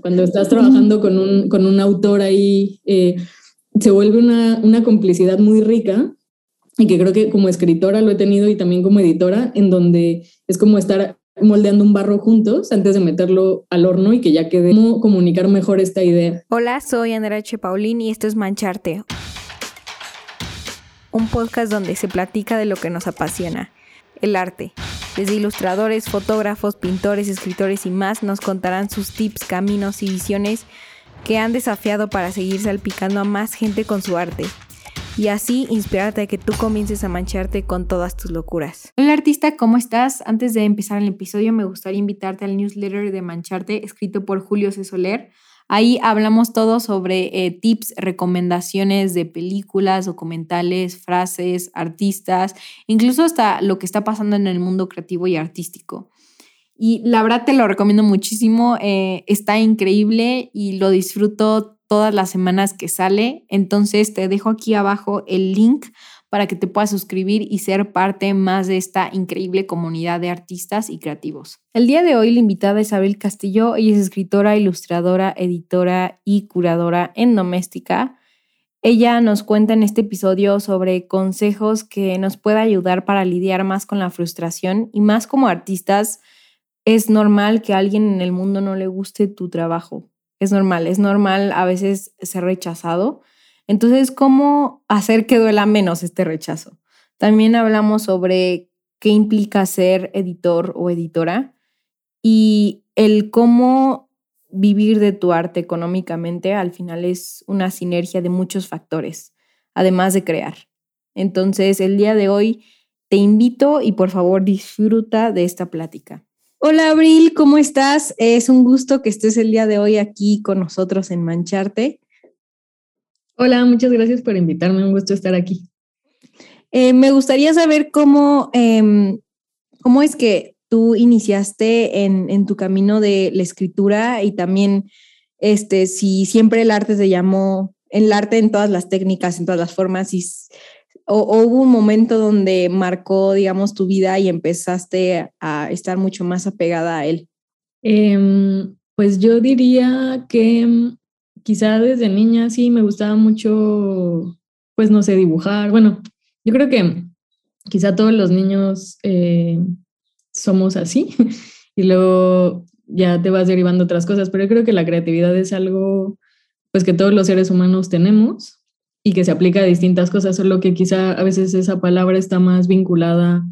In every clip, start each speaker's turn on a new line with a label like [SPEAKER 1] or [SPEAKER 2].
[SPEAKER 1] cuando estás trabajando con un, con un autor ahí, eh, se vuelve una, una complicidad muy rica y que creo que como escritora lo he tenido y también como editora, en donde es como estar moldeando un barro juntos antes de meterlo al horno y que ya quede cómo comunicar mejor esta idea.
[SPEAKER 2] Hola, soy Andrea H. Paulín y esto es Mancharte, un podcast donde se platica de lo que nos apasiona, el arte. Desde ilustradores, fotógrafos, pintores, escritores y más nos contarán sus tips, caminos y visiones que han desafiado para seguir salpicando a más gente con su arte y así inspirarte a que tú comiences a mancharte con todas tus locuras.
[SPEAKER 3] Hola artista, ¿cómo estás? Antes de empezar el episodio me gustaría invitarte al newsletter de Mancharte escrito por Julio C. Soler. Ahí hablamos todo sobre eh, tips, recomendaciones de películas, documentales, frases, artistas, incluso hasta lo que está pasando en el mundo creativo y artístico. Y la verdad te lo recomiendo muchísimo, eh, está increíble y lo disfruto todas las semanas que sale. Entonces te dejo aquí abajo el link para que te puedas suscribir y ser parte más de esta increíble comunidad de artistas y creativos. El día de hoy la invitada es Abel Castillo, ella es escritora, ilustradora, editora y curadora en Doméstica. Ella nos cuenta en este episodio sobre consejos que nos pueda ayudar para lidiar más con la frustración y más como artistas es normal que a alguien en el mundo no le guste tu trabajo es normal, es normal a veces ser rechazado. Entonces, ¿cómo hacer que duela menos este rechazo? También hablamos sobre qué implica ser editor o editora y el cómo vivir de tu arte económicamente al final es una sinergia de muchos factores, además de crear. Entonces, el día de hoy te invito y por favor disfruta de esta plática. Hola Abril, ¿cómo estás? Es un gusto que estés el día de hoy aquí con nosotros en Mancharte.
[SPEAKER 1] Hola, muchas gracias por invitarme, un gusto estar aquí.
[SPEAKER 3] Eh, me gustaría saber cómo, em, cómo es que tú iniciaste en, tu camino de la escritura y también este, si siempre el arte te llamó, el arte en todas las técnicas, en todas las formas, y o, hubo un momento donde marcó, digamos, tu vida y empezaste a estar mucho más apegada a él?
[SPEAKER 1] Em, pues yo diría que quizá desde niña sí me gustaba mucho, pues no sé, dibujar. Bueno, yo creo que quizá todos los niños eh, somos así y luego ya te vas derivando otras cosas, pero yo creo que la creatividad es algo pues que todos los seres humanos tenemos y que se aplica a distintas cosas, solo que quizá a veces esa palabra está más vinculada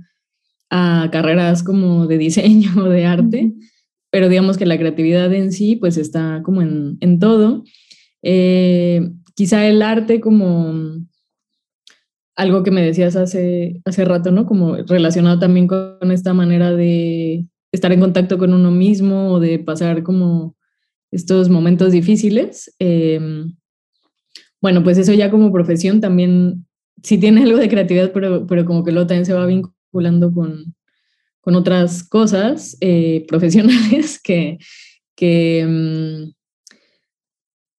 [SPEAKER 1] a carreras como de diseño o de arte, pero digamos que la creatividad en sí pues está como en, en todo. Eh, quizá el arte como algo que me decías hace, hace rato, ¿no? Como relacionado también con esta manera de estar en contacto con uno mismo o de pasar como estos momentos difíciles. Eh, bueno, pues eso ya como profesión también, sí tiene algo de creatividad, pero, pero como que luego también se va vinculando con, con otras cosas eh, profesionales que, que, mm,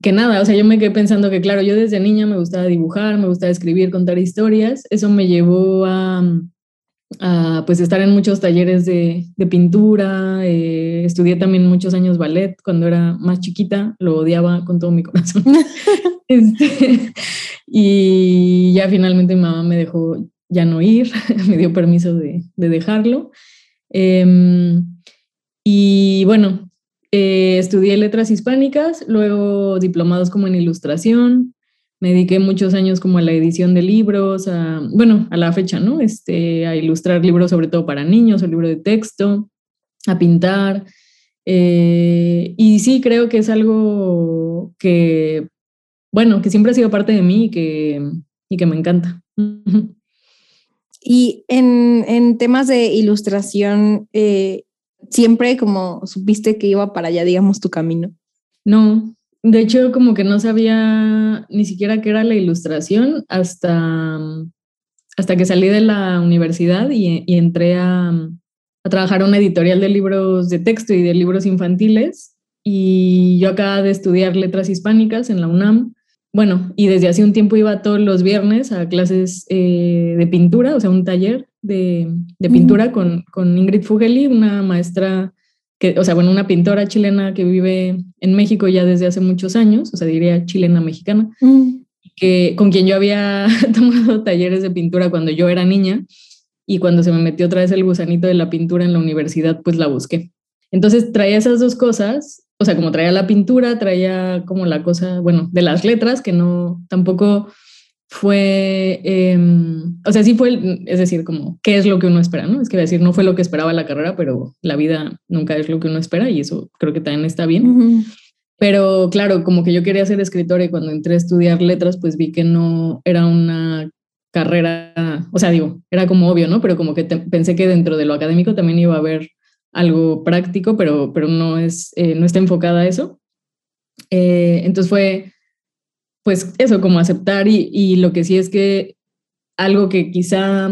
[SPEAKER 1] que nada, o sea, yo me quedé pensando que, claro, yo desde niña me gustaba dibujar, me gustaba escribir, contar historias, eso me llevó a, pues estar en muchos talleres de, de pintura, eh, estudié también muchos años ballet cuando era más chiquita, lo odiaba con todo mi corazón. Este, y ya finalmente mi mamá me dejó ya no ir, me dio permiso de, de dejarlo. Em, y bueno, eh, estudié letras hispánicas, luego diplomados como en ilustración, me dediqué muchos años como a la edición de libros, a, bueno, a la fecha, ¿no? Este, a ilustrar libros sobre todo para niños o libros de texto, a pintar. Eh, y sí, creo que es algo que, bueno, que siempre ha sido parte de mí y que, y que me encanta.
[SPEAKER 3] Y en, en temas de ilustración, eh, siempre como supiste que iba para allá, digamos, tu camino.
[SPEAKER 1] No, de hecho, como que no sabía ni siquiera qué era la ilustración hasta, hasta que salí de la universidad y, entré a, a, trabajar una editorial de libros de texto y de libros infantiles. Y yo acababa de estudiar letras hispánicas en la UNAM. Bueno, y desde hace un tiempo iba todos los viernes a clases eh, de pintura, o sea, un taller de, de pintura con, con Ingrid Fugeli, una maestra que, o sea, bueno, una pintora chilena que vive en México ya desde hace muchos años, o sea, diría chilena mexicana, mm. que, con quien yo había tomado talleres de pintura cuando yo era niña y cuando se me metió otra vez el gusanito de la pintura en la universidad, pues la busqué. Entonces traía esas dos cosas, o sea, como traía la pintura, traía como la cosa, bueno, de las letras, que no, tampoco fue, em, o sea, sí fue, es decir, como, ¿qué es lo que uno espera? ¿no? Es que decir, no fue lo que esperaba la carrera, pero la vida nunca es lo que uno espera y eso creo que también está bien. Pero claro, como que yo quería ser escritora y cuando entré a estudiar letras, pues vi que no era una carrera, o sea, digo, era como obvio, ¿no? Pero como que pensé que dentro de lo académico también iba a haber algo práctico, pero, pero no, es, eh, no está enfocada a eso. Eh, entonces fue pues eso, como aceptar y, lo que sí es que algo que quizá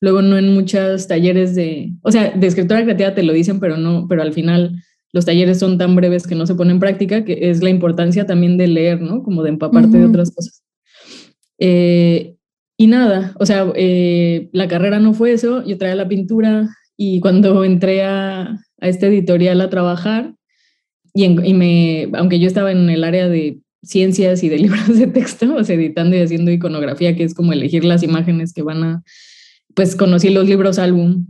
[SPEAKER 1] luego no en muchos talleres de, o sea, de escritura creativa te lo dicen, pero no, pero al final los talleres son tan breves que no se ponen en práctica, que es la importancia también de leer, ¿no? Como de empaparte de otras cosas. Eh, y nada, o sea, eh, la carrera no fue eso, yo traía la pintura y cuando entré a, a este editorial a trabajar, y, y, me, aunque yo estaba en el área de ciencias y de libros de texto, o sea, editando y haciendo iconografía, que es como elegir las imágenes que van a, pues conocí los libros álbum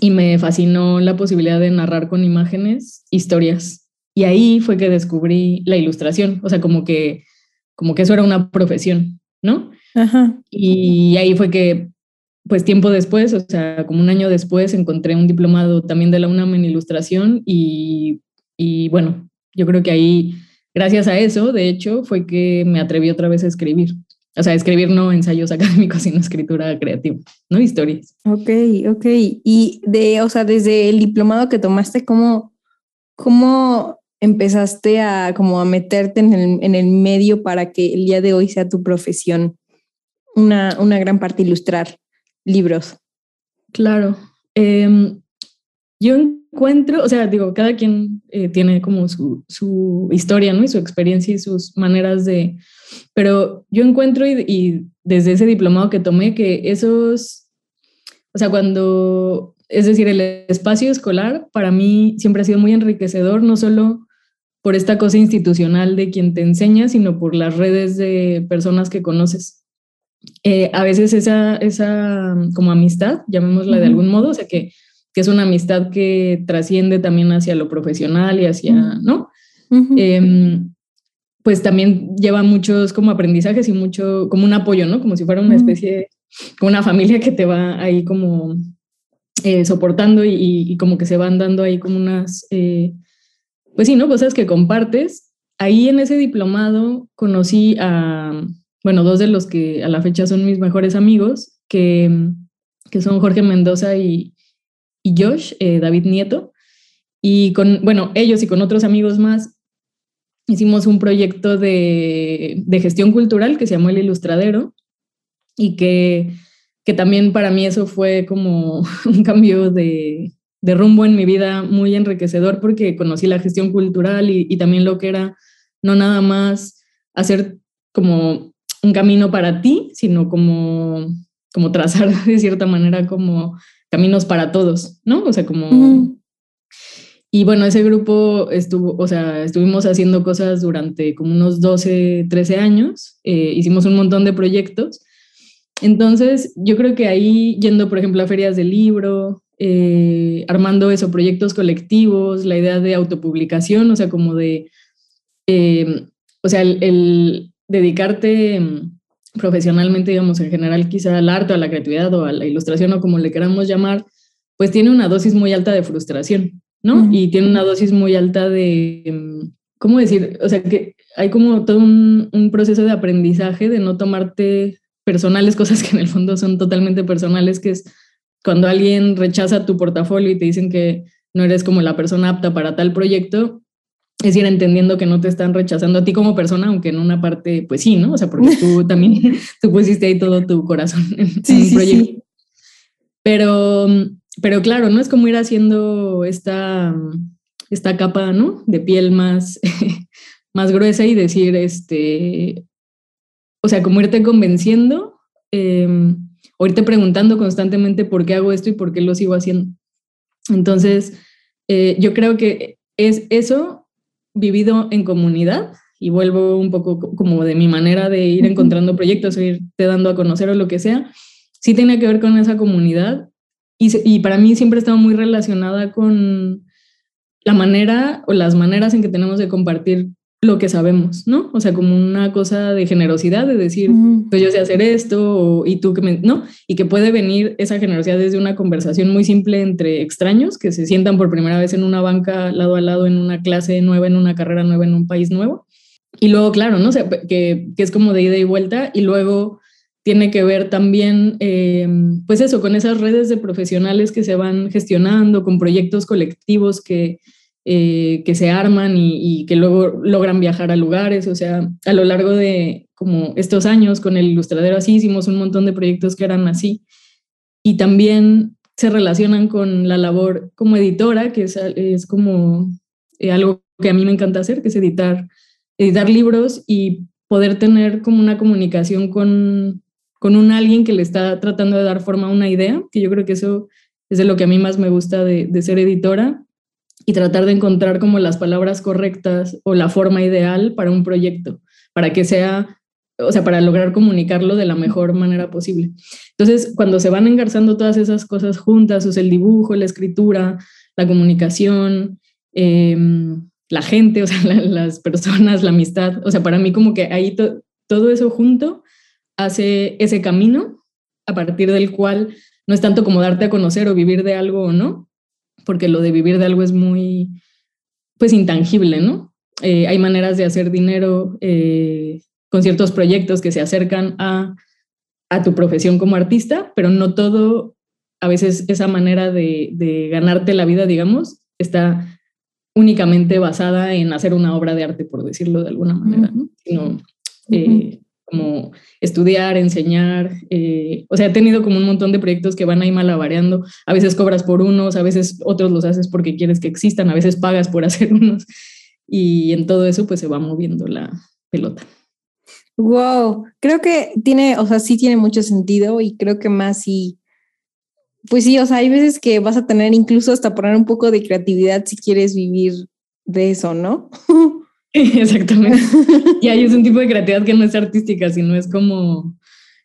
[SPEAKER 1] y me fascinó la posibilidad de narrar con imágenes historias. Y ahí fue que descubrí la ilustración, o sea, como que, como que eso era una profesión, ¿no? Ajá. Y ahí fue que, pues tiempo después, o sea, como un año después, encontré un diplomado también de la UNAM en ilustración y, y bueno, yo creo que ahí gracias a eso, de hecho, fue que me atreví otra vez a escribir. O sea, escribir no ensayos académicos, sino escritura creativa, no historias.
[SPEAKER 2] Ok, ok. Y de, o sea, desde el diplomado que tomaste, ¿cómo, cómo empezaste a, como a meterte en el, en el medio para que el día de hoy sea tu profesión? Una, una gran parte ilustrar libros.
[SPEAKER 1] Claro. Em, yo encuentro, o sea, digo, cada quien eh, tiene como su, su, historia, ¿no? Y su experiencia y sus maneras de, pero yo encuentro y, y, desde ese diplomado que tomé que esos, o sea, cuando, es decir, el espacio escolar para mí siempre ha sido muy enriquecedor, no solo por esta cosa institucional de quien te enseña, sino por las redes de personas que conoces. Eh, a veces esa, esa como amistad, llamémosla de algún modo, o sea, que que es una amistad que trasciende también hacia lo profesional y hacia, ¿no? Em, pues también lleva muchos como aprendizajes y mucho, como un apoyo, ¿no? Como si fuera una especie, como una familia que te va ahí como eh, soportando y, como que se van dando ahí como unas, eh, pues sí, ¿no? Cosas que compartes. Ahí en ese diplomado conocí a, bueno, dos de los que a la fecha son mis mejores amigos, que, que son Jorge Mendoza y, y Josh, eh, David Nieto. Y con, bueno, ellos y con otros amigos más hicimos un proyecto de, de gestión cultural que se llamó El Ilustradero y que, que también para mí eso fue como un cambio de, de, rumbo en mi vida muy enriquecedor porque conocí la gestión cultural y, y también lo que era no nada más hacer como un camino para ti, sino como, como trazar de cierta manera como caminos para todos, ¿no? O sea, como... Y bueno, ese grupo estuvo, o sea, estuvimos haciendo cosas durante como unos 12, 13 años, eh, hicimos un montón de proyectos. Entonces, yo creo que ahí, yendo, por ejemplo, a ferias de libro, eh, armando eso, proyectos colectivos, la idea de autopublicación, o sea, como de, eh, o sea, el dedicarte profesionalmente, digamos, en general, quizá al arte, a la creatividad o a la ilustración o como le queramos llamar, pues tiene una dosis muy alta de frustración, ¿no? Y tiene una dosis muy alta de, em, ¿cómo decir? O sea, que hay como todo un, un, proceso de aprendizaje de no tomarte personales, cosas que en el fondo son totalmente personales, que es cuando alguien rechaza tu portafolio y te dicen que no eres como la persona apta para tal proyecto, es ir entendiendo que no te están rechazando a ti como persona, aunque en una parte, pues sí, ¿no? O sea, porque tú también, tú pusiste ahí todo tu corazón en, sí, proyecto. Pero, pero claro, no es como ir haciendo esta, esta capa, ¿no? De piel más, más gruesa y decir, este, o sea, como irte convenciendo em, o irte preguntando constantemente por qué hago esto y por qué lo sigo haciendo. Entonces, eh, yo creo que es eso vivido en comunidad y vuelvo un poco como de mi manera de ir encontrando proyectos o irte dando a conocer o lo que sea, sí tiene que ver con esa comunidad y, y para mí siempre estaba muy relacionada con la manera o las maneras en que tenemos de compartir lo que sabemos, ¿no? O sea, como una cosa de generosidad, de decir, pues yo sé hacer esto, y tú que me, ¿no? Y que puede venir esa generosidad desde una conversación muy simple entre extraños que se sientan por primera vez en una banca lado a lado, en una clase nueva, en una carrera nueva, en un país nuevo. Y luego, claro, ¿no? O sea, que, que es como de ida y vuelta, y luego tiene que ver también, em, pues eso, con esas redes de profesionales que se van gestionando, con proyectos colectivos que eh, que se arman y, que luego logran viajar a lugares. O sea, a lo largo de como estos años con el ilustradero así hicimos un montón de proyectos que eran así. Y también se relacionan con la labor como editora, que es, es como eh, algo que a mí me encanta hacer, que es editar, editar libros y poder tener como una comunicación con, con un alguien que le está tratando de dar forma a una idea, que yo creo que eso es de lo que a mí más me gusta de, de ser editora y tratar de encontrar como las palabras correctas o la forma ideal para un proyecto, para que sea, o sea, para lograr comunicarlo de la mejor manera posible. Entonces, cuando se van engarzando todas esas cosas juntas, o sea, el dibujo, la escritura, la comunicación, em, la gente, o sea, las personas, la amistad, o sea, para mí como que ahí todo eso junto hace ese camino a partir del cual no es tanto como darte a conocer o vivir de algo o no, porque lo de vivir de algo es muy, pues, intangible, ¿no? Eh, hay maneras de hacer dinero eh, con ciertos proyectos que se acercan a, a, tu profesión como artista, pero no todo, a veces esa manera de, de ganarte la vida, digamos, está únicamente basada en hacer una obra de arte, por decirlo de alguna manera, ¿no? Sino, eh, como estudiar, enseñar, eh, o sea, he tenido como un montón de proyectos que van ahí malabareando, a veces cobras por unos, a veces otros los haces porque quieres que existan, a veces pagas por hacer unos, y en todo eso pues se va moviendo la pelota.
[SPEAKER 3] Wow, creo que tiene, o sea, sí tiene mucho sentido y creo que más si, pues sí, o sea, hay veces que vas a tener incluso hasta poner un poco de creatividad si quieres vivir de eso, ¿no?
[SPEAKER 1] Exactamente. y ahí es un tipo de creatividad que no es artística, sino es como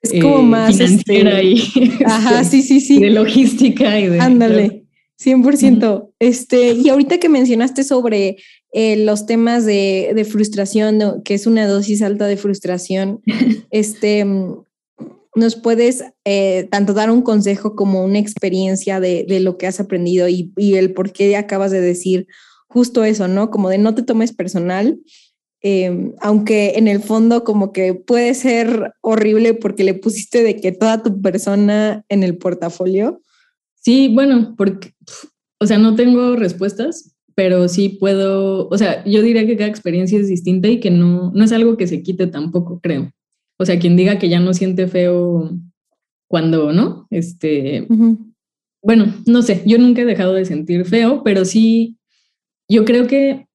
[SPEAKER 3] es como eh, más
[SPEAKER 1] financiera este, y
[SPEAKER 3] ajá,
[SPEAKER 1] este,
[SPEAKER 3] sí, sí, sí.
[SPEAKER 1] de logística y de
[SPEAKER 3] Ándale. 100%. Este, y ahorita que mencionaste sobre eh, los temas de, de frustración, que es una dosis alta de frustración, este, nos puedes eh, tanto dar un consejo como una experiencia de, de lo que has aprendido y, y, el por qué acabas de decir justo eso, ¿no? Como de no te tomes personal, em, aunque en el fondo como que puede ser horrible porque le pusiste de que toda tu persona en el portafolio.
[SPEAKER 1] Sí, bueno, porque, o sea, no tengo respuestas, pero sí puedo, o sea, yo diría que cada experiencia es distinta y que no, no es algo que se quite tampoco, creo. O sea, quien diga que ya no siente feo cuando, ¿no? Este, bueno, no sé, yo nunca he dejado de sentir feo, pero sí yo creo que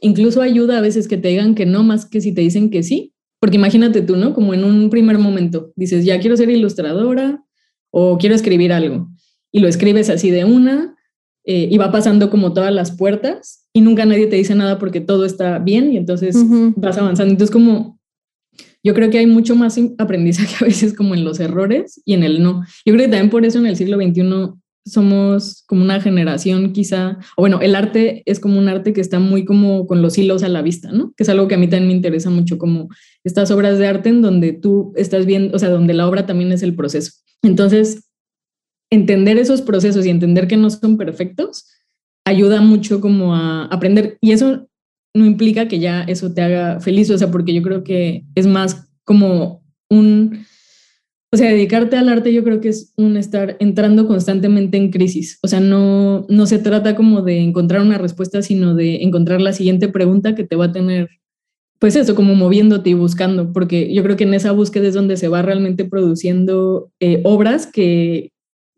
[SPEAKER 1] incluso ayuda a veces que te digan que no, más que si te dicen que sí. Porque imagínate tú, ¿no? Como en un primer momento dices, ya quiero ser ilustradora o quiero escribir algo. Y lo escribes así de una eh, y va pasando como todas las puertas y nunca nadie te dice nada porque todo está bien y entonces vas avanzando. Entonces como yo creo que hay mucho más aprendizaje a veces como en los errores y en el no. Yo creo que también por eso en el siglo XXI somos como una generación quizá, o bueno, el arte es como un arte que está muy como con los hilos a la vista, ¿no? Que es algo que a mí también me interesa mucho, como estas obras de arte en donde tú estás viendo, o sea, donde la obra también es el proceso. Entonces, entender esos procesos y entender que no son perfectos ayuda mucho como a aprender. Y eso no implica que ya eso te haga feliz, o sea, porque yo creo que es más como un o sea, dedicarte al arte yo creo que es un estar entrando constantemente en crisis. O sea, no, no se trata como de encontrar una respuesta, sino de encontrar la siguiente pregunta que te va a tener, pues eso, como moviéndote y buscando, porque yo creo que en esa búsqueda es donde se va realmente produciendo eh, obras que,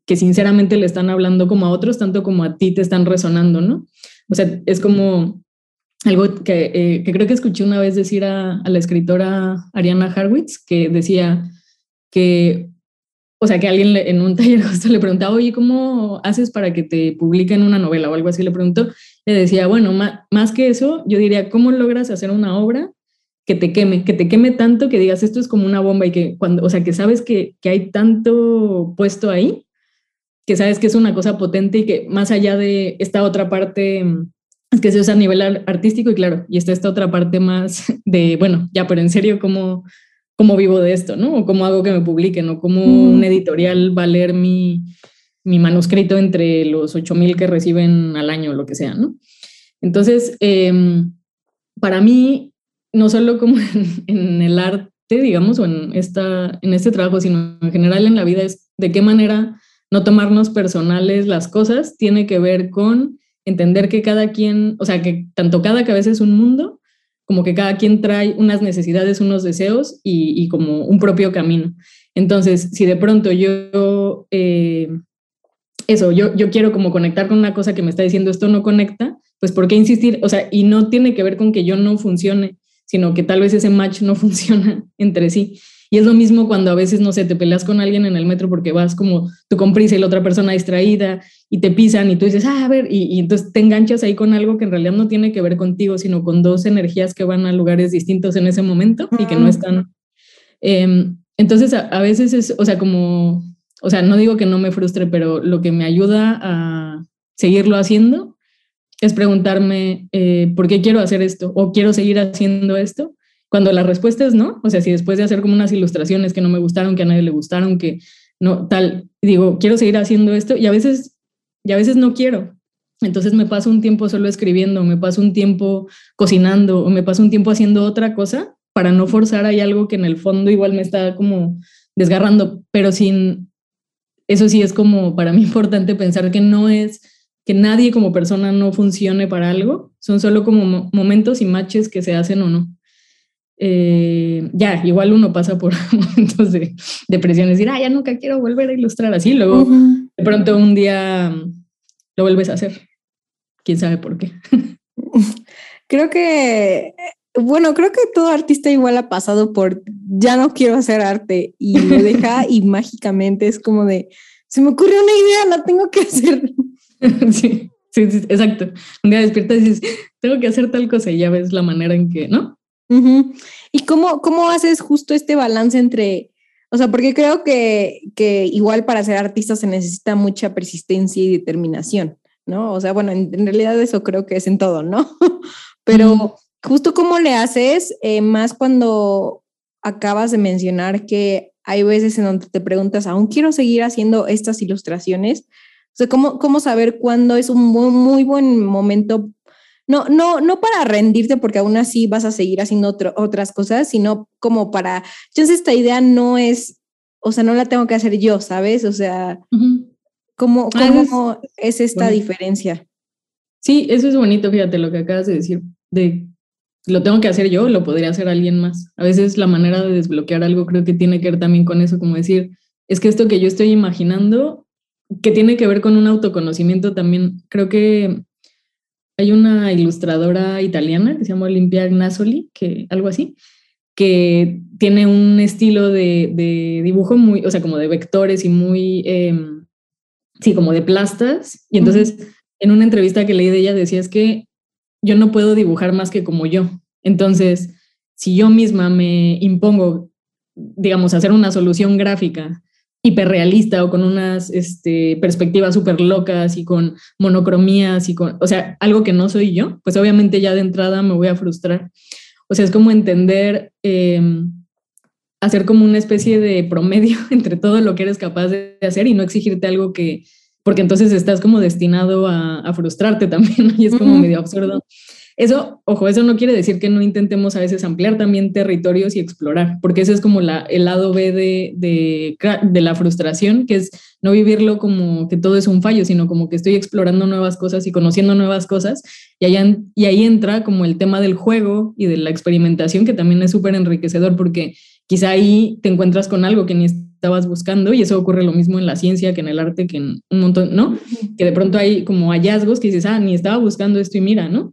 [SPEAKER 1] que sinceramente le están hablando como a otros, tanto como a ti te están resonando, ¿no? O sea, es como algo que, eh, que creo que escuché una vez decir a, la escritora Ariana Harwitz, que decía, que, o sea, que alguien en un taller justo le preguntaba, oye, ¿cómo haces para que te publiquen una novela o algo así? Le preguntó, le decía, bueno, más, que eso, yo diría, ¿cómo logras hacer una obra que te queme, que te queme tanto que digas, esto es como una bomba y que cuando, o sea, que sabes que, que hay tanto puesto ahí, que sabes que es una cosa potente y que más allá de esta otra parte es que se usa a nivel artístico y claro, y está esta otra parte más de, bueno, ya, pero en serio, ¿cómo, cómo vivo de esto, no? O cómo hago que me publiquen, o cómo un editorial va a leer mi, mi manuscrito entre los 8000 que reciben al año, lo que sea, ¿no? Entonces, em, para mí, no solo como en, el arte, digamos, o en, esta, en este trabajo, sino en general en la vida, es de qué manera no tomarnos personales las cosas, tiene que ver con entender que cada quien, o sea, que tanto cada cabeza es un mundo, como que cada quien trae unas necesidades, unos deseos y, como un propio camino. Entonces, si de pronto yo, eh, eso, yo, yo quiero como conectar con una cosa que me está diciendo esto no conecta, pues ¿por qué insistir? O sea, y no tiene que ver con que yo no funcione, sino que tal vez ese match no funciona entre sí. Y es lo mismo cuando a veces, no sé, te peleas con alguien en el metro porque vas como tú con prisa y la otra persona distraída y te pisan y tú dices, ah, a ver, y, entonces te enganchas ahí con algo que en realidad no tiene que ver contigo, sino con dos energías que van a lugares distintos en ese momento y que no están. Em, entonces, a, veces es, o sea, como, o sea, no digo que no me frustre, pero lo que me ayuda a seguirlo haciendo es preguntarme eh, por qué quiero hacer esto o quiero seguir haciendo esto cuando la respuesta es no, o sea, si después de hacer como unas ilustraciones que no me gustaron, que a nadie le gustaron, que no, tal, digo, quiero seguir haciendo esto y a veces, y a veces no quiero. Entonces me paso un tiempo solo escribiendo, me paso un tiempo cocinando o me paso un tiempo haciendo otra cosa para no forzar ahí algo que en el fondo igual me está como desgarrando, pero sin, eso sí es como para mí importante pensar que no es que nadie como persona no funcione para algo, son solo como momentos y matches que se hacen o no. Eh, ya, igual uno pasa por momentos de depresión, decir, ah, ya nunca quiero volver a ilustrar así, luego de pronto un día mm, lo vuelves a hacer. ¿Quién sabe por qué?
[SPEAKER 3] creo que, bueno, creo que todo artista igual ha pasado por, ya no quiero hacer arte y lo deja y mágicamente es como de, se me ocurrió una idea, la tengo que hacer.
[SPEAKER 1] sí, sí, sí, exacto. Un día despiertas y dices, tengo que hacer tal cosa y ya ves la manera en que, ¿no?
[SPEAKER 3] ¿Y cómo, cómo haces justo este balance entre, o sea, porque creo que, que igual para ser artista se necesita mucha persistencia y determinación, ¿no? O sea, bueno, en, realidad eso creo que es en todo, ¿no? Pero justo cómo le haces, eh, más cuando acabas de mencionar que hay veces en donde te preguntas, ¿aún quiero seguir haciendo estas ilustraciones? O sea, ¿cómo, cómo saber cuándo es un muy, muy buen momento no, no, no para rendirte porque aún así vas a seguir haciendo otras cosas, sino como para, entonces esta idea no es, o sea, no la tengo que hacer yo, ¿sabes? O sea, ¿cómo, ah, es, esta diferencia?
[SPEAKER 1] Sí, eso es bonito, fíjate lo que acabas de decir, de lo tengo que hacer yo, lo podría hacer alguien más. A veces la manera de desbloquear algo creo que tiene que ver también con eso, como decir, es que esto que yo estoy imaginando, que tiene que ver con un autoconocimiento también, creo que hay una ilustradora italiana que se llama Olimpia Gnasoli, que algo así, que tiene un estilo de, dibujo muy, o sea, como de vectores y muy, em, sí, como de plastas. Y entonces, en una entrevista que leí de ella, decía es que yo no puedo dibujar más que como yo. Entonces, si yo misma me impongo, digamos, hacer una solución gráfica hiperrealista o con unas este, perspectivas súper locas y con monocromías y con, o sea, algo que no soy yo, pues obviamente ya de entrada me voy a frustrar. O sea, es como entender, em, hacer como una especie de promedio entre todo lo que eres capaz de hacer y no exigirte algo que, porque entonces estás como destinado a, frustrarte también y es como medio absurdo. Eso, ojo, eso no quiere decir que no intentemos a veces ampliar también territorios y explorar, porque ese es como la, el lado B de, de, la frustración, que es no vivirlo como que todo es un fallo, sino como que estoy explorando nuevas cosas y conociendo nuevas cosas. Y, allá, y ahí entra como el tema del juego y de la experimentación, que también es súper enriquecedor, porque quizá ahí te encuentras con algo que ni estabas buscando y eso ocurre lo mismo en la ciencia que en el arte, que en un montón, ¿no? Que de pronto hay como hallazgos que dices, ah, ni estaba buscando esto y mira, ¿no?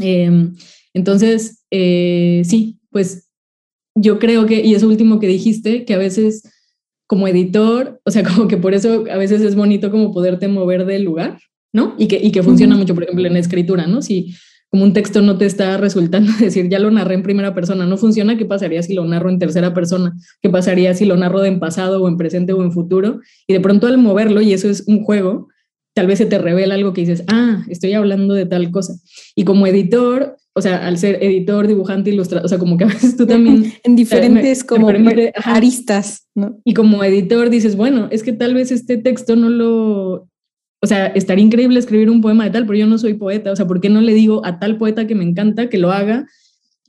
[SPEAKER 1] Em, entonces, eh, sí, pues yo creo que, y eso último que dijiste, que a veces como editor, o sea, como que por eso a veces es bonito como poderte mover del lugar, ¿no? Y que, y que funciona mucho, por ejemplo, en escritura, ¿no? Si como un texto no te está resultando decir, ya lo narré en primera persona, no funciona, ¿qué pasaría si lo narro en tercera persona? ¿Qué pasaría si lo narro en pasado o en presente o en futuro? Y de pronto al moverlo, y eso es un juego, tal vez se te revela algo que dices, ah, estoy hablando de tal cosa. Y como editor, o sea, al ser editor, dibujante, ilustrador, o sea, como que a veces tú también...
[SPEAKER 3] en diferentes como aristas, ¿no?
[SPEAKER 1] Y como editor dices, bueno, es que tal vez este texto no lo... O sea, estaría increíble escribir un poema de tal, pero yo no soy poeta. O sea, ¿por qué no le digo a tal poeta que me encanta que lo haga?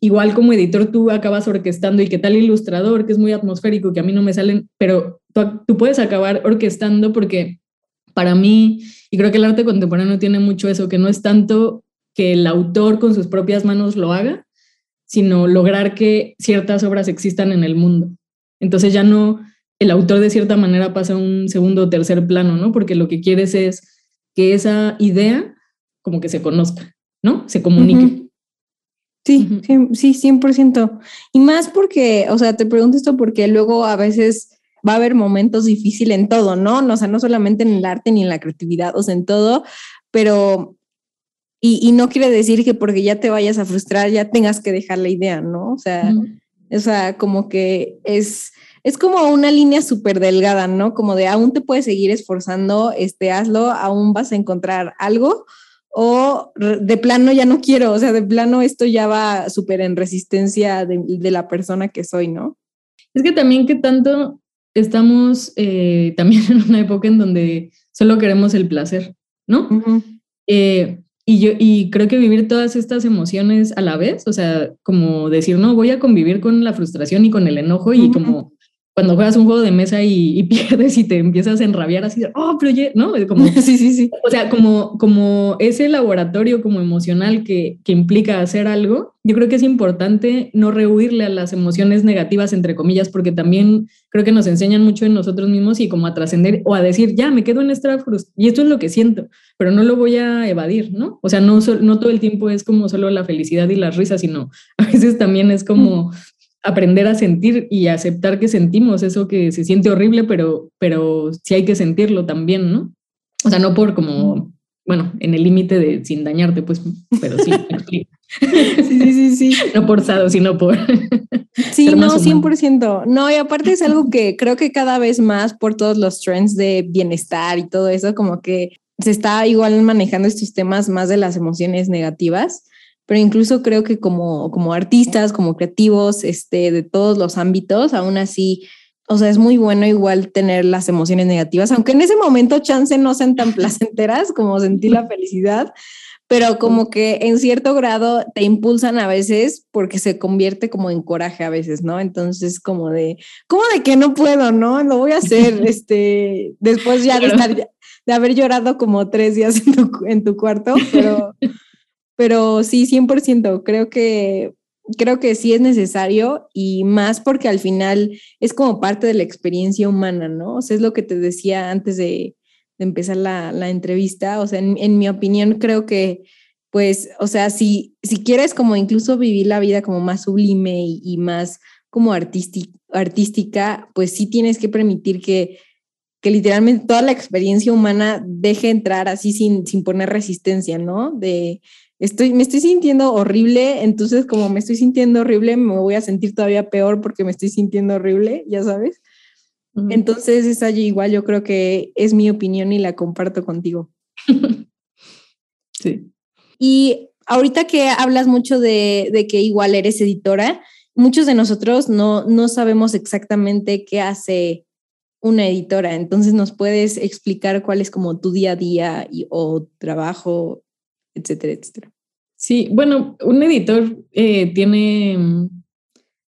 [SPEAKER 1] Igual como editor tú acabas orquestando y que tal ilustrador que es muy atmosférico, que a mí no me salen, pero tú, tú puedes acabar orquestando porque para mí, y creo que el arte contemporáneo tiene mucho eso, que no es tanto que el autor con sus propias manos lo haga, sino lograr que ciertas obras existan en el mundo. Entonces ya no, el autor de cierta manera pasa a un segundo o tercer plano, ¿no? Porque lo que quieres es que esa idea como que se conozca, ¿no? Se comunique.
[SPEAKER 3] Sí, sí, sí, 100%. Y más porque, o sea, te pregunto esto porque luego a veces va a haber momentos difíciles en todo, ¿no? O sea, no solamente en el arte ni en la creatividad, o sea, en todo, pero... Y, no quiere decir que porque ya te vayas a frustrar ya tengas que dejar la idea, ¿no? O sea, o sea como que es, es como una línea súper delgada, ¿no? Como de aún te puedes seguir esforzando, este, hazlo, aún vas a encontrar algo, o de plano ya no quiero, o sea, de plano esto ya va súper en resistencia de, de, la persona que soy, ¿no?
[SPEAKER 1] Es que también que tanto estamos eh, también en una época en donde solo queremos el placer, ¿no? Eh, y yo y creo que vivir todas estas emociones a la vez, o sea, como decir, no, voy a convivir con la frustración y con el enojo y como cuando juegas un juego de mesa y, pierdes y te empiezas a enrabiar así oh, pero oye, ¿no? Como,
[SPEAKER 3] sí, sí, sí.
[SPEAKER 1] O sea, como, como ese laboratorio como emocional que, que implica hacer algo, yo creo que es importante no rehuirle a las emociones negativas, entre comillas, porque también creo que nos enseñan mucho en nosotros mismos y como a trascender o a decir, ya, me quedo en esta frustración y esto es lo que siento, pero no lo voy a evadir, ¿no? O sea, no, no todo el tiempo es como solo la felicidad y las risas, sino a veces también es como aprender a sentir y aceptar que sentimos eso que se siente horrible, pero, pero sí hay que sentirlo también, ¿no? O sea, no por como, bueno, en el límite de sin dañarte, pues, pero sí,
[SPEAKER 3] sí, sí, sí,
[SPEAKER 1] No por sado, sino por...
[SPEAKER 3] Sí, no, 100%. No, y aparte es algo que creo que cada vez más por todos los trends de bienestar y todo eso, como que se está igual manejando estos temas más de las emociones negativas pero incluso creo que como, como artistas, como creativos, este, de todos los ámbitos, aún así, o sea, es muy bueno igual tener las emociones negativas, aunque en ese momento chance no sean tan placenteras como sentir la felicidad, pero como que en cierto grado te impulsan a veces porque se convierte como en coraje a veces, ¿no? Entonces como de, ¿cómo de que no puedo, no? Lo voy a hacer, este, después ya de, estar, de haber llorado como tres días en tu, en tu cuarto, pero... Pero sí, 100%, creo que, creo que sí es necesario y más porque al final es como parte de la experiencia humana, ¿no? O sea, es lo que te decía antes de, empezar la, entrevista, o sea, en, mi opinión creo que, pues, o sea, si, si quieres como incluso vivir la vida como más sublime y, más como artística, pues sí tienes que permitir que, que literalmente toda la experiencia humana deje entrar así sin, sin poner resistencia, ¿no? De, estoy, me estoy sintiendo horrible, entonces como me estoy sintiendo horrible, me voy a sentir todavía peor porque me estoy sintiendo horrible, ya sabes. Entonces, esa igual yo creo que es mi opinión y la comparto contigo.
[SPEAKER 1] sí.
[SPEAKER 3] Y ahorita que hablas mucho de, de, que igual eres editora, muchos de nosotros no, no sabemos exactamente qué hace una editora. Entonces, ¿nos puedes explicar cuál es como tu día a día y, o trabajo, etcétera, etcétera?
[SPEAKER 1] Sí, bueno, un editor eh, tiene,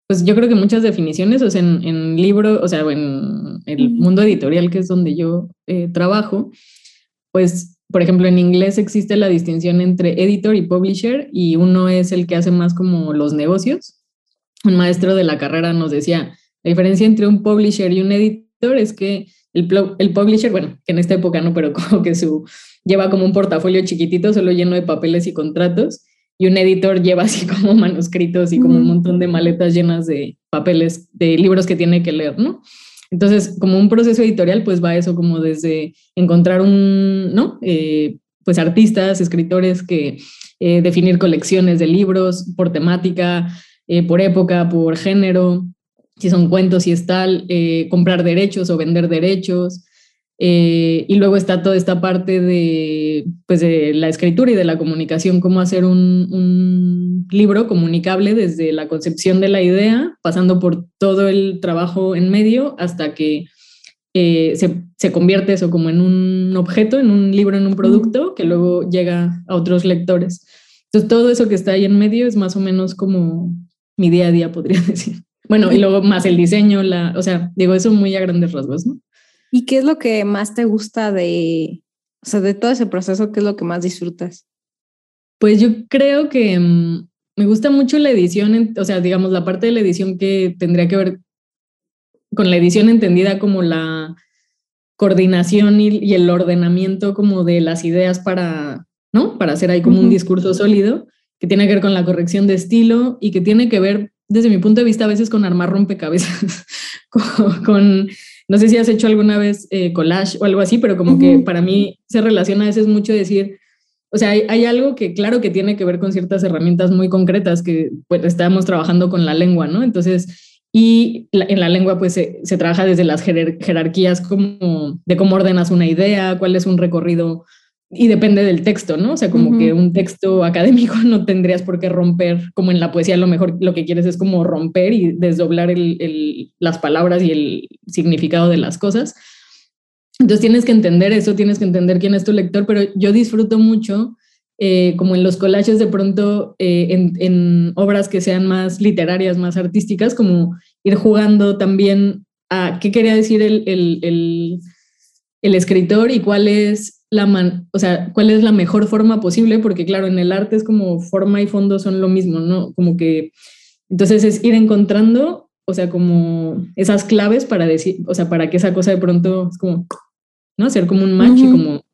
[SPEAKER 1] pues yo creo que muchas definiciones, o sea, en, en libro, o sea, en el mundo editorial, que es donde yo eh, trabajo, pues, por ejemplo, en inglés existe la distinción entre editor y publisher, y uno es el que hace más como los negocios. Un maestro de la carrera nos decía, la diferencia entre un publisher y un editor es que el, el publisher, bueno, que en esta época no, pero como que su lleva como un portafolio chiquitito, solo lleno de papeles y contratos, y un editor lleva así como manuscritos y como un montón de maletas llenas de papeles, de libros que tiene que leer, ¿no? Entonces, como un proceso editorial, pues va eso como desde encontrar un, ¿no? Eh, pues artistas, escritores que eh, definir colecciones de libros por temática, eh, por época, por género, si son cuentos, si es tal, comprar derechos o vender derechos, eh, y luego está toda esta parte de, pues de la escritura y de la comunicación, cómo hacer un, un, libro comunicable desde la concepción de la idea, pasando por todo el trabajo en medio hasta que eh, se, se, convierte eso como en un objeto, en un libro, en un producto que luego llega a otros lectores. Entonces todo eso que está ahí en medio es más o menos como mi día a día, podría decir. Bueno, y luego más el diseño, la, o sea, digo eso muy a grandes rasgos, ¿no?
[SPEAKER 3] ¿Y qué es lo que más te gusta de, o sea, de todo ese proceso? ¿Qué es lo que más disfrutas?
[SPEAKER 1] Pues yo creo que mm, me gusta mucho la edición, o sea, digamos, la parte de la edición que tendría que ver con la edición entendida como la coordinación y, el ordenamiento como de las ideas para, ¿no? Para hacer ahí como un discurso sólido, que tiene que ver con la corrección de estilo y que tiene que ver, desde mi punto de vista, a veces con armar rompecabezas, con no sé si has hecho alguna vez eh, collage o algo así, pero como que para mí se relaciona a veces mucho decir, o sea, hay, algo que claro que tiene que ver con ciertas herramientas muy concretas que pues estamos trabajando con la lengua, ¿no? Entonces, y en la lengua pues se, se trabaja desde las jerarquías como de cómo ordenas una idea, cuál es un recorrido y depende del texto, ¿no? O sea, como que un texto académico no tendrías por qué romper, como en la poesía a lo mejor lo que quieres es como romper y desdoblar el, las palabras y el significado de las cosas. Entonces tienes que entender eso, tienes que entender quién es tu lector, pero yo disfruto mucho, eh, como en los collages de pronto, eh, en, en, obras que sean más literarias, más artísticas, como ir jugando también a qué quería decir el, el, el, el escritor y cuál es la o sea, cuál es la mejor forma posible, porque claro, en el arte es como forma y fondo son lo mismo, ¿no? Como que, entonces es ir encontrando, o sea, como esas claves para decir, o sea, para que esa cosa de pronto es como, ¿no? Ser como un match y como...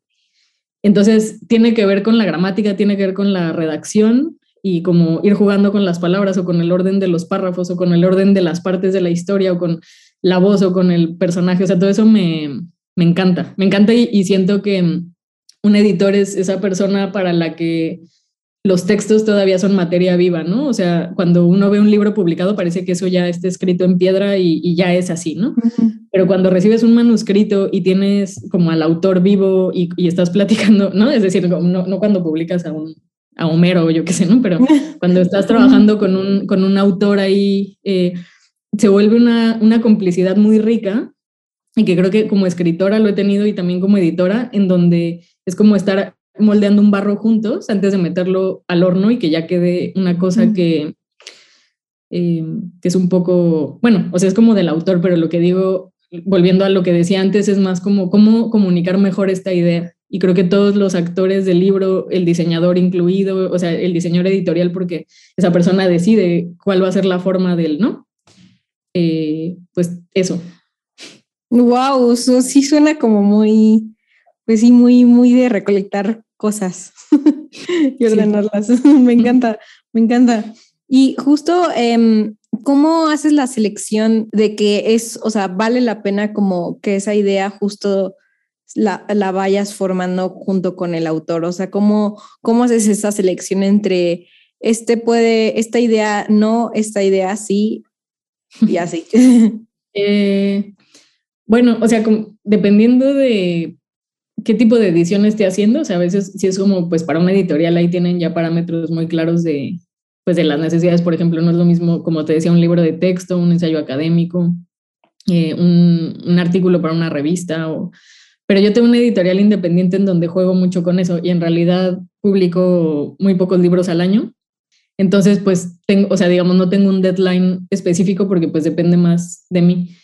[SPEAKER 1] Entonces tiene que ver con la gramática, tiene que ver con la redacción y como ir jugando con las palabras o con el orden de los párrafos o con el orden de las partes de la historia o con la voz o con el personaje, o sea, todo eso me, me encanta, me encanta y, siento que un editor es esa persona para la que los textos todavía son materia viva, ¿no? O sea, cuando uno ve un libro publicado parece que eso ya está escrito en piedra y, ya es así, ¿no? Pero cuando recibes un manuscrito y tienes como al autor vivo y, estás platicando, ¿no? Es decir, no, cuando publicas a un a Homero o yo qué sé, ¿no? Pero cuando estás trabajando con un, con un autor ahí, eh, se vuelve una, una complicidad muy rica y que creo que como escritora lo he tenido y también como editora, en donde es como estar moldeando un barro juntos antes de meterlo al horno y que ya quede una cosa que, eh, que es un poco, bueno, o sea, es como del autor, pero lo que digo, volviendo a lo que decía antes, es más como cómo comunicar mejor esta idea. Y creo que todos los actores del libro, el diseñador incluido, o sea, el diseñador editorial, porque esa persona decide cuál va a ser la forma del, ¿no? Eh, pues eso,
[SPEAKER 3] Wow, eso sí suena como muy, pues sí, muy, muy de recolectar cosas y ordenarlas. me encanta, me encanta. Y justo, em, ¿cómo haces la selección de que es, o sea, vale la pena como que esa idea justo la, la vayas formando junto con el autor? O sea, ¿cómo, cómo haces esa selección entre este puede, esta idea no, esta idea sí y así?
[SPEAKER 1] eh, bueno, o sea, dependiendo de qué tipo de edición esté haciendo, o sea, a veces si es como, pues para una editorial ahí tienen ya parámetros muy claros de, pues de las necesidades, por ejemplo, no es lo mismo, como te decía, un libro de texto, un ensayo académico, eh, un, artículo para una revista, pero yo tengo una editorial independiente en donde juego mucho con eso y en realidad publico muy pocos libros al año. Entonces, pues tengo, o sea, digamos, no tengo un deadline específico porque pues depende más de mí.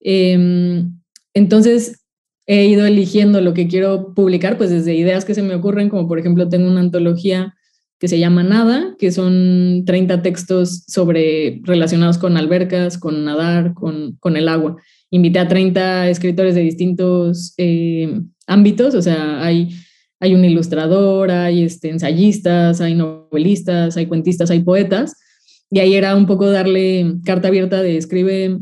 [SPEAKER 1] Em, entonces, he ido eligiendo lo que quiero publicar, pues desde ideas que se me ocurren, como por ejemplo tengo una antología que se llama Nada, que son 30 textos sobre relacionados con albercas, con nadar, con, con el agua. Invité a 30 escritores de distintos eh, ámbitos, o sea, hay, hay un ilustrador, hay este, ensayistas, hay novelistas, hay cuentistas, hay poetas, y ahí era un poco darle carta abierta de escribe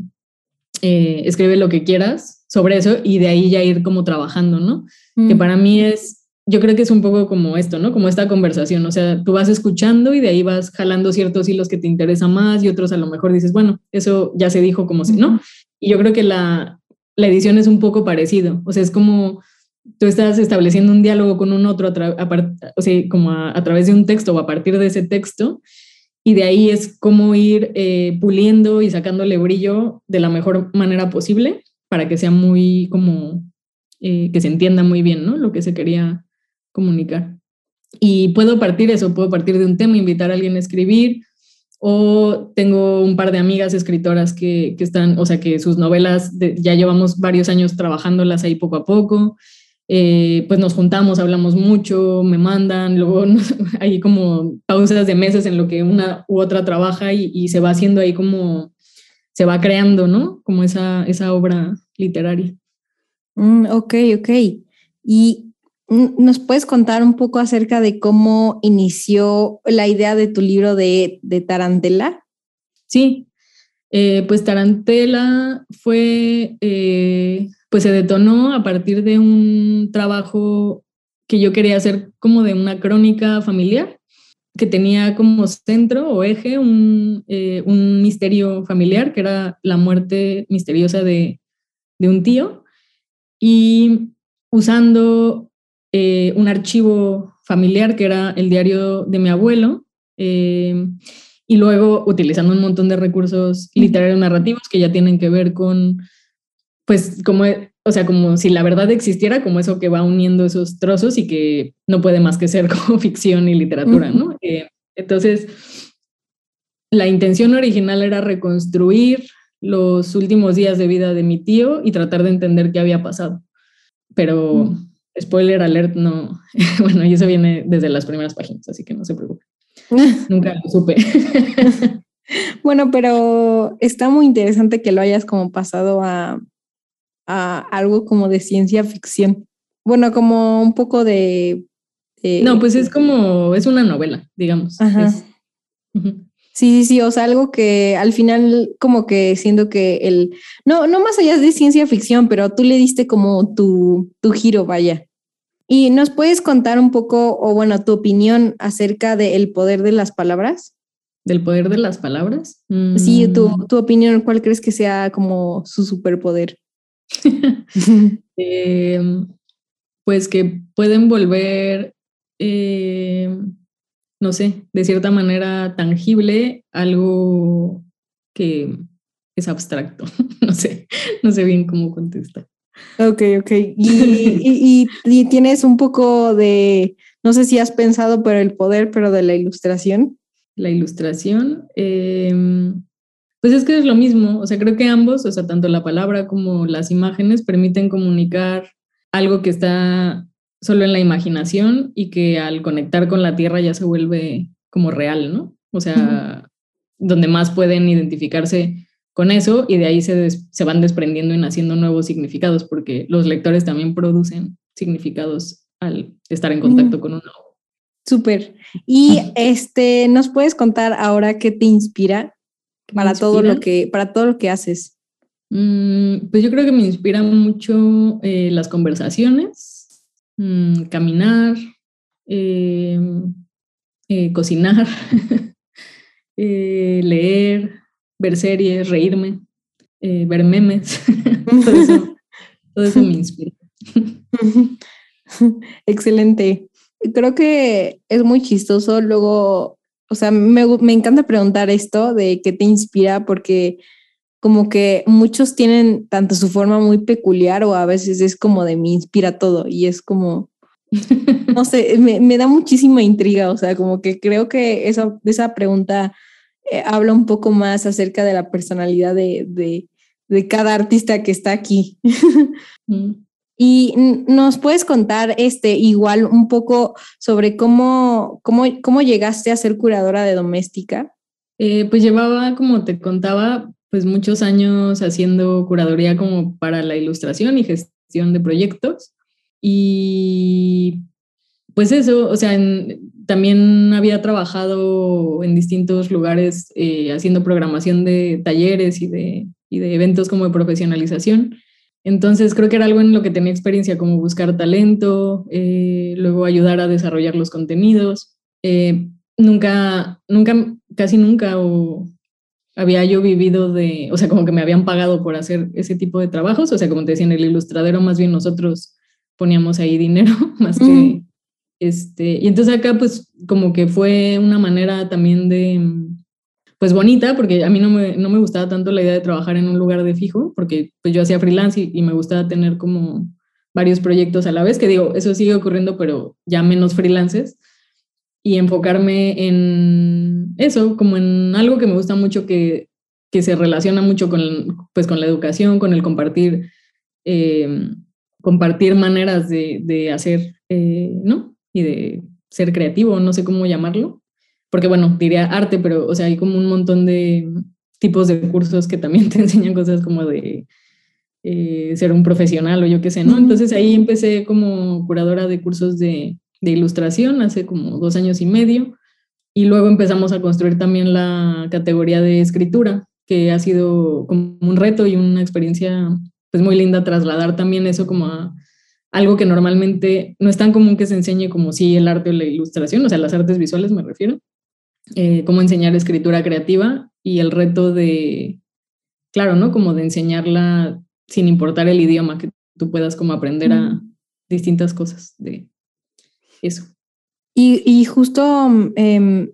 [SPEAKER 1] eh, escribe lo que quieras sobre eso y de ahí ya ir como trabajando, ¿no? Que para mí es, yo creo que es un poco como esto, ¿no? Como esta conversación, o sea, tú vas escuchando y de ahí vas jalando ciertos hilos que te interesan más y otros a lo mejor dices, bueno, eso ya se dijo como si, ¿no? Y yo creo que la, la edición es un poco parecido, o sea, es como tú estás estableciendo un diálogo con un otro, o sea, como a, través de un texto o a partir de ese texto, y de ahí es como ir eh, puliendo y sacándole brillo de la mejor manera posible para que sea muy como, eh, que se entienda muy bien, ¿no? Lo que se quería comunicar. Y puedo partir eso, puedo partir de un tema, invitar a alguien a escribir, o tengo un par de amigas escritoras que, que están, o sea, que sus novelas ya llevamos varios años trabajándolas ahí poco a poco, eh, pues nos juntamos, hablamos mucho, me mandan, luego hay como pausas de meses en lo que una u otra trabaja y, se va haciendo ahí como, se va creando, ¿no? Como esa, esa obra literaria.
[SPEAKER 3] Mm, ok, ok. ¿Y nos puedes contar un poco acerca de cómo inició la idea de tu libro de, de Tarantela?
[SPEAKER 1] Sí, eh, pues Tarantela fue eh, pues se detonó a partir de un trabajo que yo quería hacer como de una crónica familiar, que tenía como centro o eje un, eh, un misterio familiar, que era la muerte misteriosa de, de un tío, y usando eh, un archivo familiar que era el diario de mi abuelo, eh, y luego utilizando un montón de recursos literarios narrativos que ya tienen que ver con pues como, o sea, como si la verdad existiera, como eso que va uniendo esos trozos y que no puede más que ser como ficción y literatura, ¿no? Eh, entonces, la intención original era reconstruir los últimos días de vida de mi tío y tratar de entender qué había pasado. Pero, spoiler alert, no, bueno, y eso viene desde las primeras páginas, así que no se preocupe. Nunca lo supe.
[SPEAKER 3] bueno, pero está muy interesante que lo hayas como pasado a, a algo como de ciencia ficción. Bueno, como un poco de...
[SPEAKER 1] no, pues es como, es una novela, digamos. Ajá.
[SPEAKER 3] Sí, sí, sí, o sea, algo que al final como que siento que el, no, no más allá de ciencia ficción, pero tú le diste como tu, tu giro, vaya. ¿Y nos puedes contar un poco, o bueno, tu opinión acerca del poder de las palabras?
[SPEAKER 1] ¿Del poder de las palabras?
[SPEAKER 3] Sí, tu, mm. tu opinión, ¿cuál crees que sea como su superpoder?
[SPEAKER 1] Em, pues que pueden volver, em, no sé, de cierta manera tangible algo que es abstracto. no sé, no sé bien cómo contestar.
[SPEAKER 3] Ok, ok. Y, y, tienes un poco de, no sé si has pensado por el poder, pero de la ilustración.
[SPEAKER 1] La ilustración. Eh, pues es que es lo mismo, o sea, creo que ambos, o sea, tanto la palabra como las imágenes permiten comunicar algo que está solo en la imaginación y que al conectar con la tierra ya se vuelve como real, ¿no? O sea, donde más pueden identificarse con eso y de ahí se, se van desprendiendo y naciendo nuevos significados, porque los lectores también producen significados al estar en contacto con uno.
[SPEAKER 3] Súper. Y este, ¿nos puedes contar ahora qué te inspira para todo lo que, para todo lo que haces?
[SPEAKER 1] Mm, pues yo creo que me inspiran mucho eh, las conversaciones, mm, caminar, eh, eh, cocinar, leer, ver series, reírme, ver memes. todo, eso, todo eso me inspira.
[SPEAKER 3] Excelente. Creo que es muy chistoso luego o sea, me, me encanta preguntar esto de qué te inspira porque como que muchos tienen tanto su forma muy peculiar o a veces es como de me inspira todo y es como, no sé, me, me da muchísima intriga, o sea, como que creo que esa, esa pregunta eh, habla un poco más acerca de la personalidad de, de, de cada artista que está aquí. Y nos puedes contar este igual un poco sobre cómo, cómo, cómo llegaste a ser curadora de doméstica.
[SPEAKER 1] Eh, pues llevaba, como te contaba, pues muchos años haciendo curaduría como para la ilustración y gestión de proyectos. Y pues eso, o sea, también había trabajado en distintos lugares eh, haciendo programación de talleres y de y de eventos como de profesionalización. Entonces creo que era algo en lo que tenía experiencia, como buscar talento, eh, luego ayudar a desarrollar los contenidos. Eh, nunca, nunca, casi nunca o había yo vivido de, o sea, como que me habían pagado por hacer ese tipo de trabajos, o sea, como te decía, en el ilustradero más bien nosotros poníamos ahí dinero más que, este, y entonces acá pues como que fue una manera también de, pues bonita, porque a mí no me, no me gustaba tanto la idea de trabajar en un lugar de fijo, porque pues yo hacía freelance y, me gustaba tener como varios proyectos a la vez, que digo, eso sigue ocurriendo, pero ya menos freelances y enfocarme en eso, como en algo que me gusta mucho, que, que se relaciona mucho con, pues, con la educación, con el compartir, eh, compartir maneras de, de hacer, eh, ¿no? Y de ser creativo, no sé cómo llamarlo, porque bueno, diría arte, pero, o sea, hay como un montón de tipos de cursos que también te enseñan cosas como de eh, ser un profesional o yo qué sé, ¿no? Entonces ahí empecé como curadora de cursos de de ilustración hace como dos años y medio y luego empezamos a construir también la categoría de escritura, que ha sido como un reto y una experiencia pues muy linda trasladar también eso como a algo que normalmente no es tan común que se enseñe como si el arte o la ilustración, o sea, las artes visuales me refiero, eh, cómo enseñar escritura creativa y el reto de, claro, ¿no? Como de enseñarla sin importar el idioma, que tú puedas como aprender a distintas cosas de, eso.
[SPEAKER 3] Y, justo em,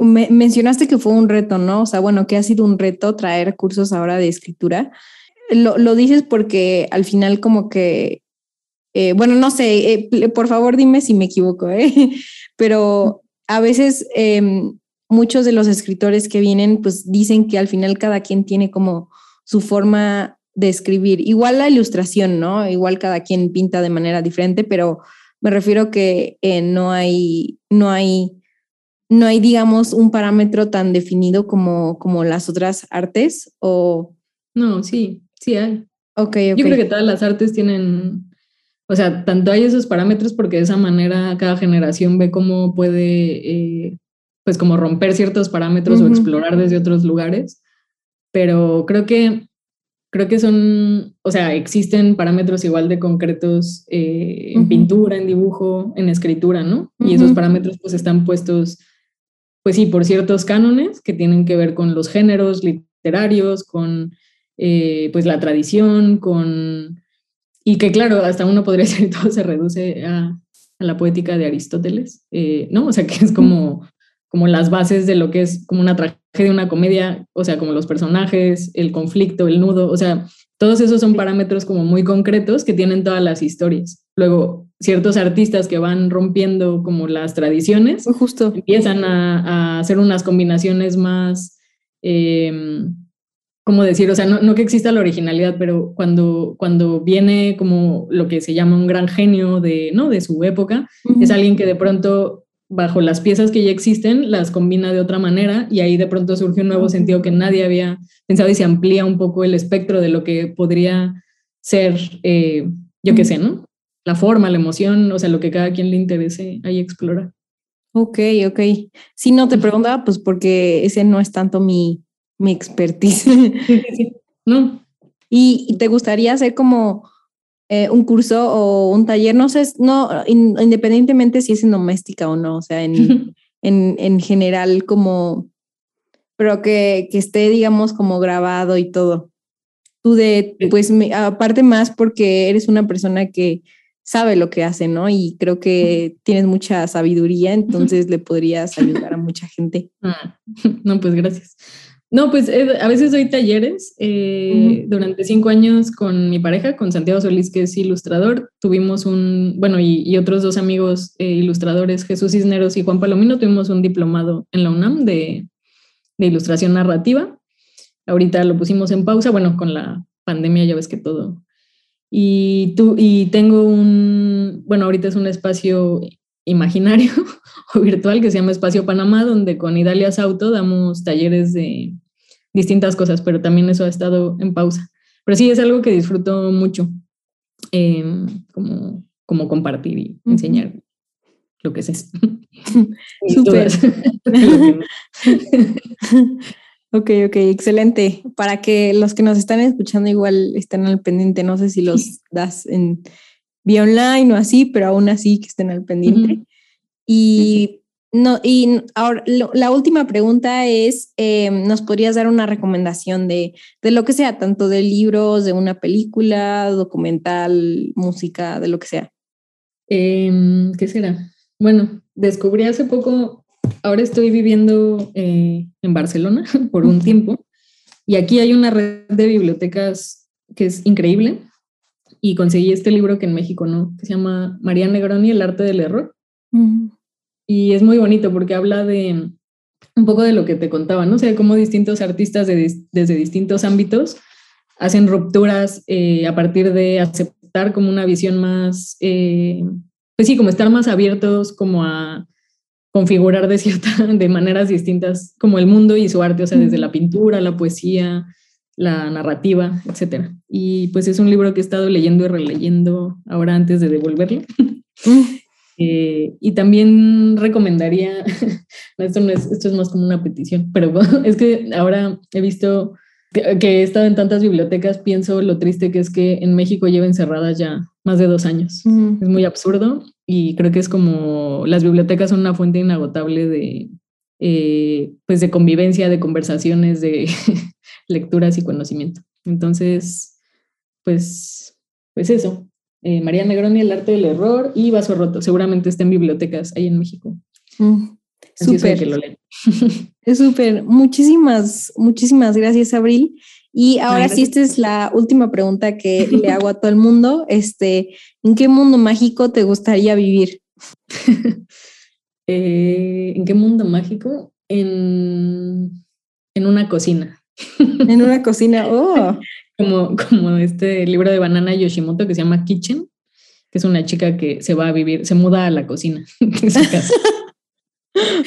[SPEAKER 3] mencionaste que fue un reto, ¿no? O sea, bueno, que ha sido un reto traer cursos ahora de escritura. Lo, dices porque al final como que, eh, bueno, no sé, eh, por favor dime si me equivoco, ¿eh? pero a veces em, muchos de los escritores que vienen pues dicen que al final cada quien tiene como su forma de escribir. Igual la ilustración, ¿no? Igual cada quien pinta de manera diferente, pero me refiero que eh, no hay, no hay, no hay, digamos, un parámetro tan definido como, como las otras artes o...
[SPEAKER 1] No, sí, sí hay.
[SPEAKER 3] Ok, ok.
[SPEAKER 1] Yo creo que todas las artes tienen, o sea, tanto hay esos parámetros porque de esa manera cada generación ve cómo puede, eh, pues como romper ciertos parámetros o explorar desde otros lugares. Pero creo que creo que son, o sea, existen parámetros igual de concretos eh, en pintura, en dibujo, en escritura, ¿no? Y esos parámetros pues están puestos, pues sí, por ciertos cánones que tienen que ver con los géneros literarios, con eh, pues la tradición, con... Y que claro, hasta uno podría decir todo se reduce a, la poética de Aristóteles, eh, ¿no? O sea, que es como como las bases de lo que es como una tragedia, una comedia, o sea, como los personajes, el conflicto, el nudo, o sea, todos esos son parámetros como muy concretos que tienen todas las historias. Luego, ciertos artistas que van rompiendo como las tradiciones,
[SPEAKER 3] justo
[SPEAKER 1] empiezan a, hacer unas combinaciones más, eh, ¿cómo decir? O sea, no, que exista la originalidad, pero cuando, cuando viene como lo que se llama un gran genio de, ¿no? de su época, es alguien que de pronto bajo las piezas que ya existen, las combina de otra manera y ahí de pronto surge un nuevo sentido que nadie había pensado y se amplía un poco el espectro de lo que podría ser, eh, yo qué sé, ¿no? La forma, la emoción, o sea, lo que cada quien le interese ahí explorar.
[SPEAKER 3] Ok, ok. Si no te preguntaba, pues porque ese no es tanto mi, mi expertise.
[SPEAKER 1] No.
[SPEAKER 3] ¿Y te gustaría hacer como eh, un curso o un taller, no sé, no, independientemente si es en doméstica o no, o sea, en, en, en general como, pero que, que, esté, digamos, como grabado y todo. Tú de, pues, aparte más porque eres una persona que sabe lo que hace, ¿no? Y creo que tienes mucha sabiduría, entonces le podrías ayudar a mucha gente.
[SPEAKER 1] Ah, no, pues gracias. No, pues eh, a veces doy talleres. Eh, durante cinco años con mi pareja, con Santiago Solís, que es ilustrador, tuvimos un, bueno, y, otros dos amigos eh, ilustradores, Jesús Cisneros y Juan Palomino, tuvimos un diplomado en la UNAM de, ilustración narrativa. Ahorita lo pusimos en pausa, bueno, con la pandemia ya ves que todo. Y, tú, y tengo un, bueno, ahorita es un espacio imaginario o virtual que se llama Espacio Panamá, donde con Idalia Sauto damos talleres de distintas cosas, pero también eso ha estado en pausa. Pero sí es algo que disfruto mucho, em, como, como compartir y enseñar lo que es.
[SPEAKER 3] Súper. Ok, ok, excelente. Para que los que nos están escuchando igual estén al pendiente, no sé si los das en vía online o así, pero aún así que estén al pendiente. Y no, y ahora la última pregunta es, eh, ¿nos podrías dar una recomendación de, de, lo que sea, tanto de libros, de una película, documental, música, de lo que sea?
[SPEAKER 1] Em, ¿Qué será? Bueno, descubrí hace poco ahora estoy viviendo eh, en Barcelona por un tiempo y aquí hay una red de bibliotecas que es increíble y conseguí este libro que en México no, que se llama María Negroni, El arte del error. Y es muy bonito porque habla de un poco de lo que te contaba, ¿no? O sea, cómo distintos artistas desde distintos ámbitos hacen rupturas eh, a partir de aceptar como una visión más, eh, pues sí, como estar más abiertos como a configurar de cierta, de maneras distintas como el mundo y su arte, o sea, desde la pintura, la poesía, la narrativa, etc. Y pues es un libro que he estado leyendo y releyendo ahora antes de devolverlo. Eh, y también recomendaría, esto, no es, esto es más como una petición, pero es que ahora he visto que, que, he estado en tantas bibliotecas, pienso lo triste que es que en México lleven cerradas ya más de dos años. Es muy absurdo y creo que es como las bibliotecas son una fuente inagotable de, eh, pues de convivencia, de conversaciones, de lecturas y conocimiento. Entonces, pues, pues eso. Eh, María Negroni, El arte del error y Vaso roto. Seguramente está en bibliotecas ahí en México.
[SPEAKER 3] Mm, súper. Es súper. Muchísimas, muchísimas gracias, Abril. Y ahora sí, esta es la última pregunta que le hago a todo el mundo. Este, ¿En qué mundo mágico te gustaría vivir?
[SPEAKER 1] Eh, ¿En qué mundo mágico? En, en una cocina.
[SPEAKER 3] en una cocina, oh.
[SPEAKER 1] Como, como este libro de Banana Yoshimoto que se llama Kitchen, que es una chica que se va a vivir, se muda a la cocina en su casa.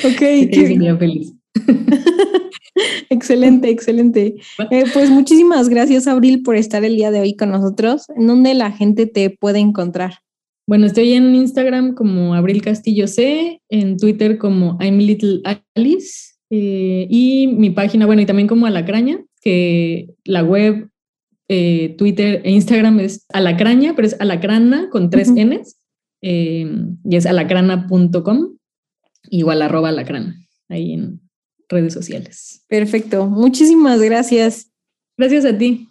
[SPEAKER 3] ok. Sería feliz. excelente, excelente. Eh, pues muchísimas gracias, Abril, por estar el día de hoy con nosotros. ¿En dónde la gente te puede encontrar?
[SPEAKER 1] Bueno, estoy en Instagram como Abril Castillo C, en Twitter como I'm Little Alice eh, y mi página, bueno, y también como Alacraña, que la web, eh, Twitter e Instagram es Alacraña, pero es Alacrana con tres Ns y es alacrana.com, igual arroba alacrana, ahí en, redes sociales.
[SPEAKER 3] Perfecto, muchísimas gracias.
[SPEAKER 1] Gracias a ti.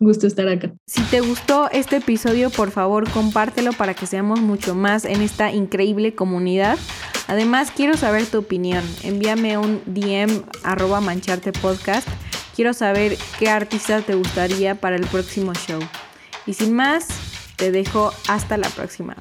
[SPEAKER 1] Gusto estar acá.
[SPEAKER 2] Si te gustó este episodio, por favor, compártelo para que seamos mucho más en esta increíble comunidad. Además, quiero saber tu opinión. Envíame un DM arroba mancharte podcast. Quiero saber qué artista te gustaría para el próximo show. Y sin más, te dejo hasta la próxima.